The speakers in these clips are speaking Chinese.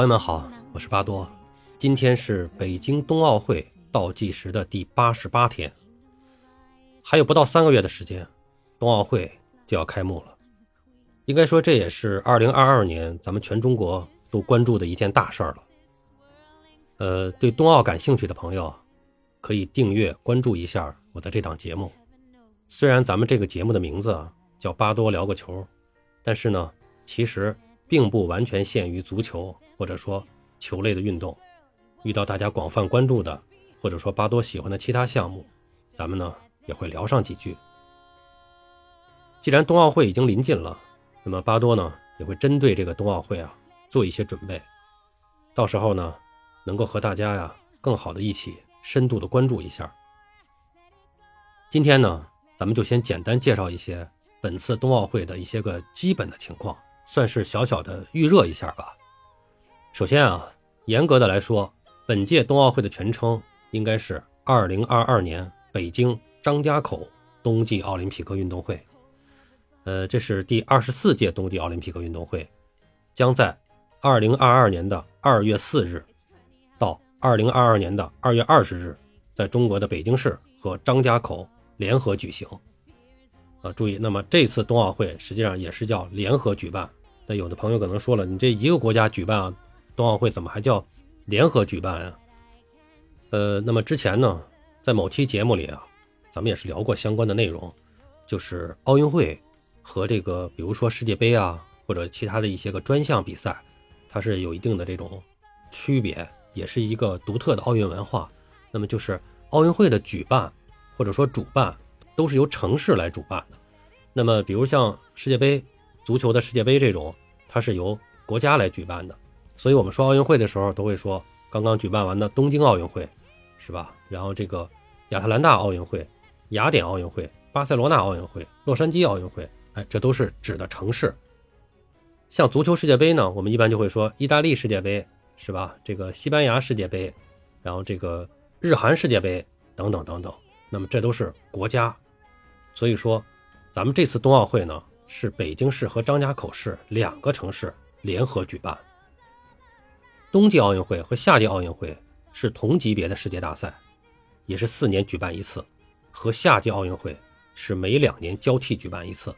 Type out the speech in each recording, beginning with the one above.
朋友们好，我是巴多。今天是北京冬奥会倒计时的第八十八天，还有不到三个月的时间，冬奥会就要开幕了。应该说，这也是二零二二年咱们全中国都关注的一件大事儿了。呃，对冬奥感兴趣的朋友，可以订阅关注一下我的这档节目。虽然咱们这个节目的名字啊叫“巴多聊个球”，但是呢，其实并不完全限于足球或者说球类的运动。遇到大家广泛关注的，或者说巴多喜欢的其他项目，咱们呢也会聊上几句。既然冬奥会已经临近了。那么巴多呢也会针对这个冬奥会啊做一些准备，到时候呢能够和大家呀更好的一起深度的关注一下。今天呢咱们就先简单介绍一些本次冬奥会的一些个基本的情况，算是小小的预热一下吧。首先啊，严格的来说，本届冬奥会的全称应该是二零二二年北京张家口冬季奥林匹克运动会。呃，这是第二十四届冬季奥林匹克运动会，将在二零二二年的二月四日到二零二二年的二月二十日，在中国的北京市和张家口联合举行。啊，注意，那么这次冬奥会实际上也是叫联合举办。那有的朋友可能说了，你这一个国家举办啊冬奥会，怎么还叫联合举办呀？呃，那么之前呢，在某期节目里啊，咱们也是聊过相关的内容，就是奥运会。和这个，比如说世界杯啊，或者其他的一些个专项比赛，它是有一定的这种区别，也是一个独特的奥运文化。那么就是奥运会的举办或者说主办都是由城市来主办的。那么比如像世界杯、足球的世界杯这种，它是由国家来举办的。所以我们说奥运会的时候，都会说刚刚举办完的东京奥运会，是吧？然后这个亚特兰大奥运会、雅典奥运会、巴塞罗那奥运会、洛杉矶奥运会。哎，这都是指的城市。像足球世界杯呢，我们一般就会说意大利世界杯，是吧？这个西班牙世界杯，然后这个日韩世界杯等等等等。那么这都是国家。所以说，咱们这次冬奥会呢，是北京市和张家口市两个城市联合举办。冬季奥运会和夏季奥运会是同级别的世界大赛，也是四年举办一次，和夏季奥运会是每两年交替举办一次。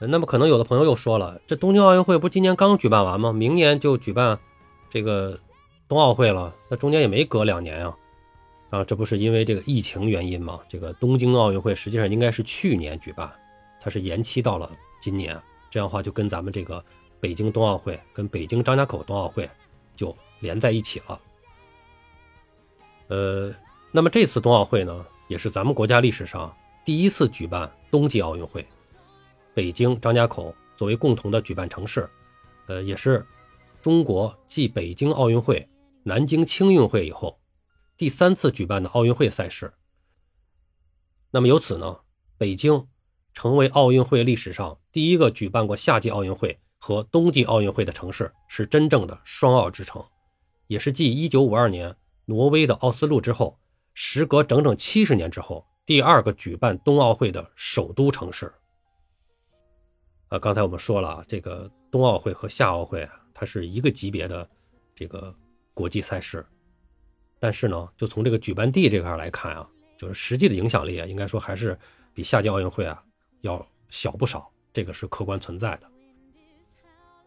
那么可能有的朋友又说了，这东京奥运会不今年刚举办完吗？明年就举办这个冬奥会了，那中间也没隔两年呀，啊，这不是因为这个疫情原因吗？这个东京奥运会实际上应该是去年举办，它是延期到了今年，这样的话就跟咱们这个北京冬奥会跟北京张家口冬奥会就连在一起了。呃，那么这次冬奥会呢，也是咱们国家历史上第一次举办冬季奥运会。北京、张家口作为共同的举办城市，呃，也是中国继北京奥运会、南京青运会以后第三次举办的奥运会赛事。那么由此呢，北京成为奥运会历史上第一个举办过夏季奥运会和冬季奥运会的城市，是真正的双奥之城，也是继1952年挪威的奥斯陆之后，时隔整整七十年之后第二个举办冬奥会的首都城市。呃，刚才我们说了啊，这个冬奥会和夏奥会啊，它是一个级别的这个国际赛事，但是呢，就从这个举办地这块来看啊，就是实际的影响力啊，应该说还是比夏季奥运会啊要小不少，这个是客观存在的。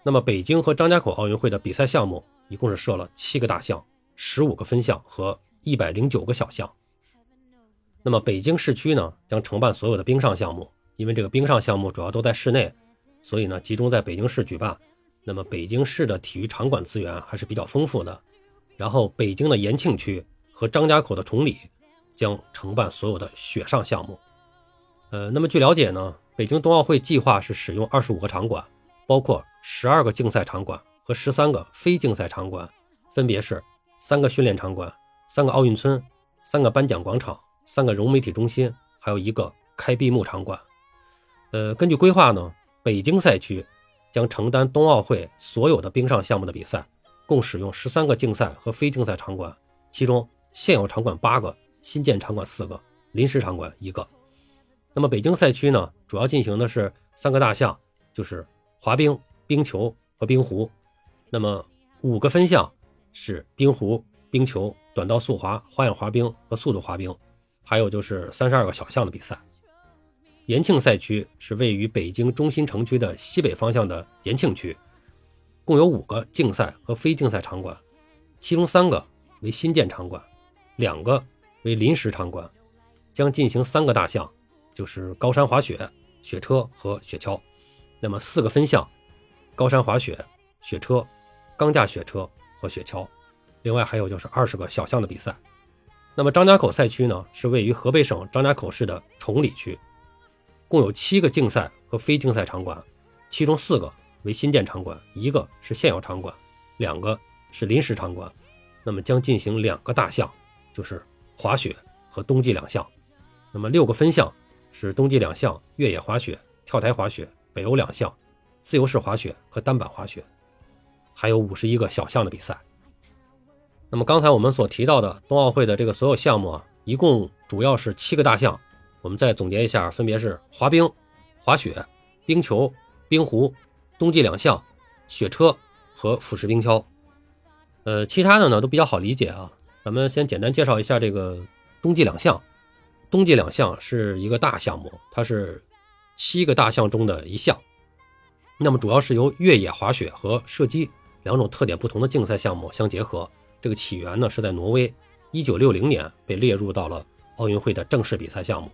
那么，北京和张家口奥运会的比赛项目一共是设了七个大项、十五个分项和一百零九个小项。那么，北京市区呢将承办所有的冰上项目，因为这个冰上项目主要都在室内。所以呢，集中在北京市举办。那么北京市的体育场馆资源还是比较丰富的。然后北京的延庆区和张家口的崇礼将承办所有的雪上项目。呃，那么据了解呢，北京冬奥会计划是使用二十五个场馆，包括十二个竞赛场馆和十三个非竞赛场馆，分别是三个训练场馆、三个奥运村、三个颁奖广场、三个融媒体中心，还有一个开闭幕场馆。呃，根据规划呢。北京赛区将承担冬奥会所有的冰上项目的比赛，共使用十三个竞赛和非竞赛场馆，其中现有场馆八个，新建场馆四个，临时场馆一个。那么北京赛区呢，主要进行的是三个大项，就是滑冰、冰球和冰壶。那么五个分项是冰壶、冰球、短道速滑、花样滑冰和速度滑冰，还有就是三十二个小项的比赛。延庆赛区是位于北京中心城区的西北方向的延庆区，共有五个竞赛和非竞赛场馆，其中三个为新建场馆，两个为临时场馆，将进行三个大项，就是高山滑雪、雪车和雪橇。那么四个分项：高山滑雪、雪车、钢架雪车和雪橇。另外还有就是二十个小项的比赛。那么张家口赛区呢，是位于河北省张家口市的崇礼区。共有七个竞赛和非竞赛场馆，其中四个为新建场馆，一个是现有场馆，两个是临时场馆。那么将进行两个大项，就是滑雪和冬季两项。那么六个分项是冬季两项越野滑雪、跳台滑雪、北欧两项自由式滑雪和单板滑雪，还有五十一个小项的比赛。那么刚才我们所提到的冬奥会的这个所有项目啊，一共主要是七个大项。我们再总结一下，分别是滑冰、滑雪、冰球、冰壶、冬季两项、雪车和俯式冰橇。呃，其他的呢都比较好理解啊。咱们先简单介绍一下这个冬季两项。冬季两项是一个大项目，它是七个大项中的一项。那么主要是由越野滑雪和射击两种特点不同的竞赛项目相结合。这个起源呢是在挪威，一九六零年被列入到了奥运会的正式比赛项目。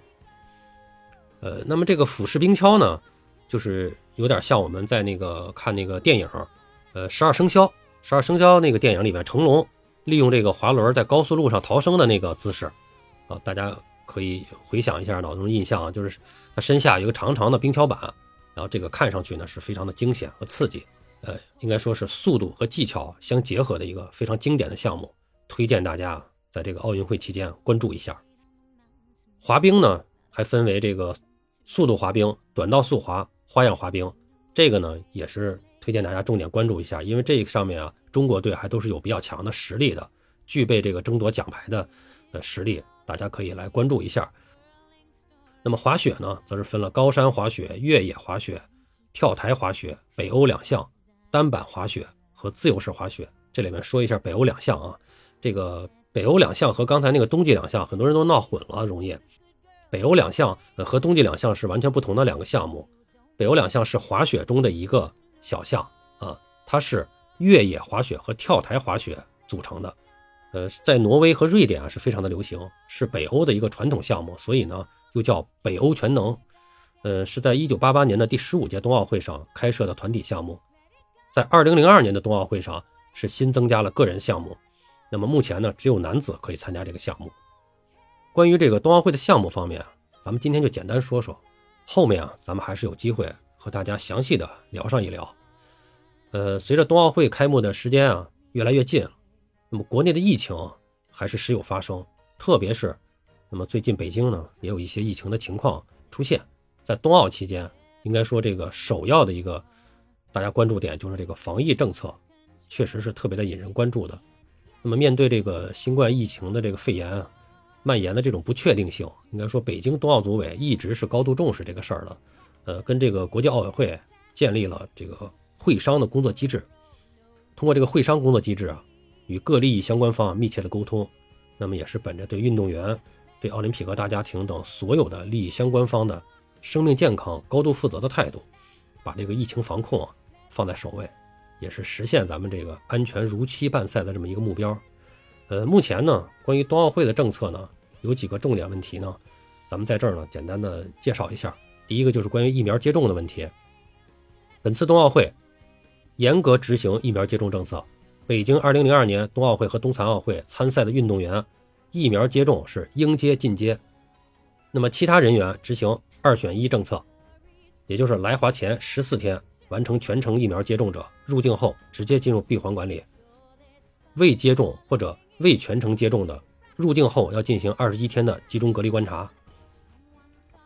呃，那么这个俯式冰橇呢，就是有点像我们在那个看那个电影，呃，十二生肖，十二生肖那个电影里面，成龙利用这个滑轮在高速路上逃生的那个姿势，啊，大家可以回想一下脑中印象啊，就是他身下有一个长长的冰橇板，然后这个看上去呢是非常的惊险和刺激，呃，应该说是速度和技巧相结合的一个非常经典的项目，推荐大家在这个奥运会期间关注一下。滑冰呢，还分为这个。速度滑冰、短道速滑、花样滑冰，这个呢也是推荐大家重点关注一下，因为这上面啊，中国队还都是有比较强的实力的，具备这个争夺奖牌的呃实力，大家可以来关注一下。那么滑雪呢，则是分了高山滑雪、越野滑雪、跳台滑雪、北欧两项、单板滑雪和自由式滑雪。这里面说一下北欧两项啊，这个北欧两项和刚才那个冬季两项，很多人都闹混了，容易。北欧两项呃和冬季两项是完全不同的两个项目，北欧两项是滑雪中的一个小项啊，它是越野滑雪和跳台滑雪组成的，呃，在挪威和瑞典啊是非常的流行，是北欧的一个传统项目，所以呢又叫北欧全能，呃，是在一九八八年的第十五届冬奥会上开设的团体项目，在二零零二年的冬奥会上是新增加了个人项目，那么目前呢只有男子可以参加这个项目。关于这个冬奥会的项目方面，咱们今天就简单说说，后面啊，咱们还是有机会和大家详细的聊上一聊。呃，随着冬奥会开幕的时间啊越来越近，那么国内的疫情还是时有发生，特别是那么最近北京呢也有一些疫情的情况出现，在冬奥期间，应该说这个首要的一个大家关注点就是这个防疫政策，确实是特别的引人关注的。那么面对这个新冠疫情的这个肺炎。蔓延的这种不确定性，应该说北京冬奥组委一直是高度重视这个事儿的，呃，跟这个国际奥委会建立了这个会商的工作机制，通过这个会商工作机制啊，与各利益相关方密切的沟通，那么也是本着对运动员、对奥林匹克大家庭等所有的利益相关方的生命健康高度负责的态度，把这个疫情防控啊放在首位，也是实现咱们这个安全如期办赛的这么一个目标。呃，目前呢，关于冬奥会的政策呢。有几个重点问题呢，咱们在这儿呢简单的介绍一下。第一个就是关于疫苗接种的问题。本次冬奥会严格执行疫苗接种政策，北京2002年冬奥会和冬残奥会参赛的运动员疫苗接种是应接尽接。那么其他人员执行二选一政策，也就是来华前十四天完成全程疫苗接种者入境后直接进入闭环管理，未接种或者未全程接种的。入境后要进行二十一天的集中隔离观察。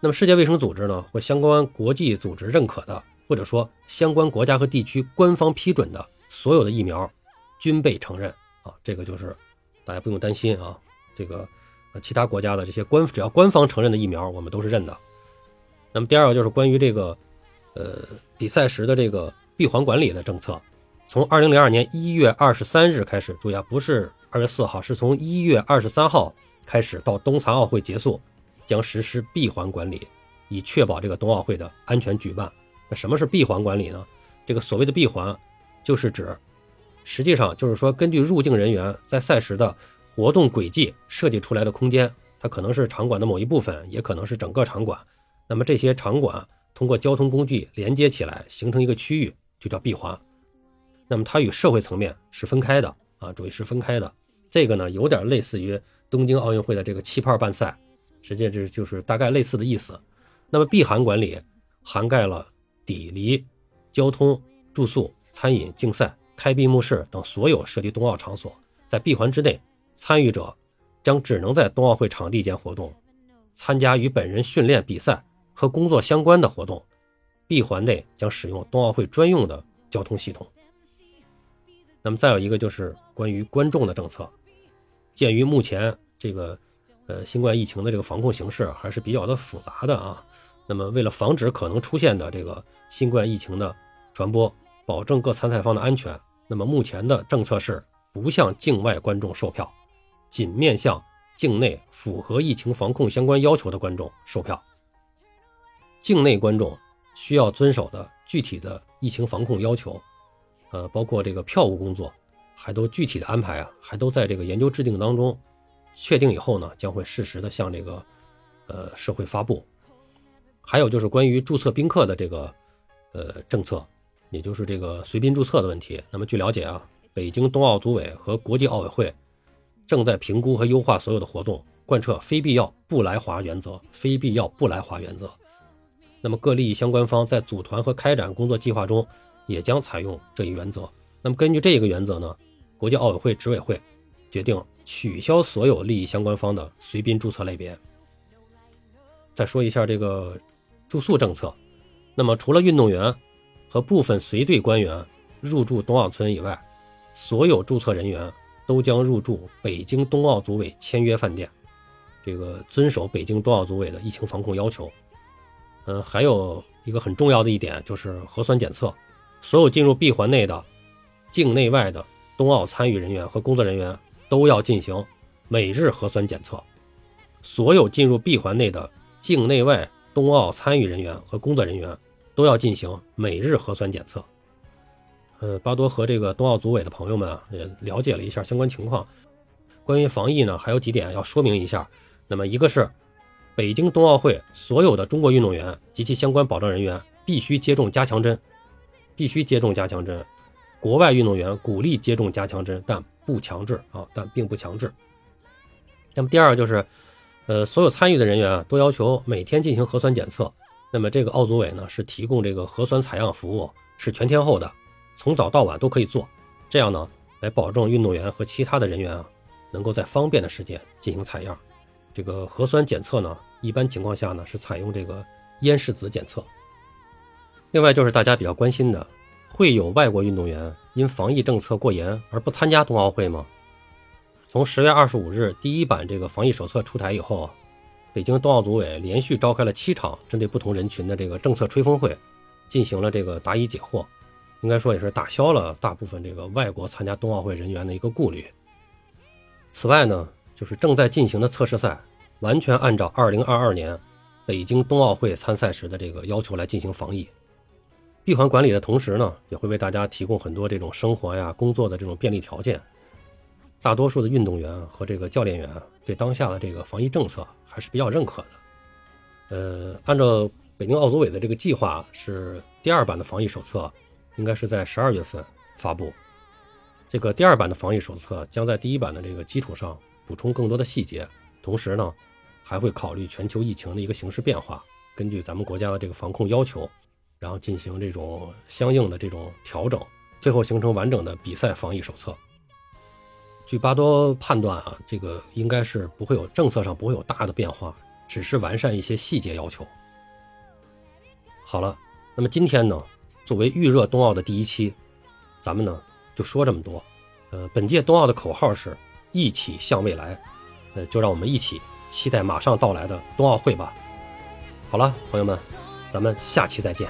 那么，世界卫生组织呢，或相关国际组织认可的，或者说相关国家和地区官方批准的所有的疫苗，均被承认啊。这个就是大家不用担心啊。这个呃，其他国家的这些官只要官方承认的疫苗，我们都是认的。那么，第二个就是关于这个呃比赛时的这个闭环管理的政策。从二零零二年一月二十三日开始，注意啊，不是二月四号，是从一月二十三号开始到冬残奥会结束，将实施闭环管理，以确保这个冬奥会的安全举办。那什么是闭环管理呢？这个所谓的闭环，就是指，实际上就是说，根据入境人员在赛时的活动轨迹设计出来的空间，它可能是场馆的某一部分，也可能是整个场馆。那么这些场馆通过交通工具连接起来，形成一个区域，就叫闭环。那么它与社会层面是分开的啊，注意是分开的。这个呢，有点类似于东京奥运会的这个气泡办赛，实际这就是大概类似的意思。那么闭环管理涵盖了抵离、交通、住宿、餐饮、竞赛、开闭幕式等所有涉及冬奥场所。在闭环之内，参与者将只能在冬奥会场地间活动，参加与本人训练、比赛和工作相关的活动。闭环内将使用冬奥会专用的交通系统。那么再有一个就是关于观众的政策，鉴于目前这个呃新冠疫情的这个防控形势还是比较的复杂的啊，那么为了防止可能出现的这个新冠疫情的传播，保证各参赛方的安全，那么目前的政策是不向境外观众售票，仅面向境内符合疫情防控相关要求的观众售票。境内观众需要遵守的具体的疫情防控要求。呃，包括这个票务工作，还都具体的安排啊，还都在这个研究制定当中，确定以后呢，将会适时的向这个呃社会发布。还有就是关于注册宾客的这个呃政策，也就是这个随宾注册的问题。那么据了解啊，北京冬奥组委和国际奥委会正在评估和优化所有的活动，贯彻非必要不来华原则，非必要不来华原则。那么各利益相关方在组团和开展工作计划中。也将采用这一原则。那么根据这个原则呢，国际奥委会执委会决定取消所有利益相关方的随宾注册类别。再说一下这个住宿政策。那么除了运动员和部分随队官员入住冬奥村以外，所有注册人员都将入住北京冬奥组委签约饭店，这个遵守北京冬奥组委的疫情防控要求。嗯，还有一个很重要的一点就是核酸检测。所有进入闭环内的境内外的冬奥参与人员和工作人员都要进行每日核酸检测。所有进入闭环内的境内外冬奥参与人员和工作人员都要进行每日核酸检测。呃，巴多和这个冬奥组委的朋友们啊，也了解了一下相关情况。关于防疫呢，还有几点要说明一下。那么，一个是北京冬奥会所有的中国运动员及其相关保障人员必须接种加强针。必须接种加强针，国外运动员鼓励接种加强针，但不强制啊，但并不强制。那么第二就是，呃，所有参与的人员啊，都要求每天进行核酸检测。那么这个奥组委呢，是提供这个核酸采样服务，是全天候的，从早到晚都可以做。这样呢，来保证运动员和其他的人员啊，能够在方便的时间进行采样。这个核酸检测呢，一般情况下呢，是采用这个咽拭子检测。另外就是大家比较关心的，会有外国运动员因防疫政策过严而不参加冬奥会吗？从十月二十五日第一版这个防疫手册出台以后啊，北京冬奥组委连续召开了七场针对不同人群的这个政策吹风会，进行了这个答疑解惑，应该说也是打消了大部分这个外国参加冬奥会人员的一个顾虑。此外呢，就是正在进行的测试赛，完全按照二零二二年北京冬奥会参赛时的这个要求来进行防疫。闭环管理的同时呢，也会为大家提供很多这种生活呀、工作的这种便利条件。大多数的运动员和这个教练员对当下的这个防疫政策还是比较认可的。呃，按照北京奥组委的这个计划，是第二版的防疫手册应该是在十二月份发布。这个第二版的防疫手册将在第一版的这个基础上补充更多的细节，同时呢，还会考虑全球疫情的一个形势变化，根据咱们国家的这个防控要求。然后进行这种相应的这种调整，最后形成完整的比赛防疫手册。据巴多判断啊，这个应该是不会有政策上不会有大的变化，只是完善一些细节要求。好了，那么今天呢，作为预热冬奥的第一期，咱们呢就说这么多。呃，本届冬奥的口号是“一起向未来”，呃，就让我们一起期待马上到来的冬奥会吧。好了，朋友们，咱们下期再见。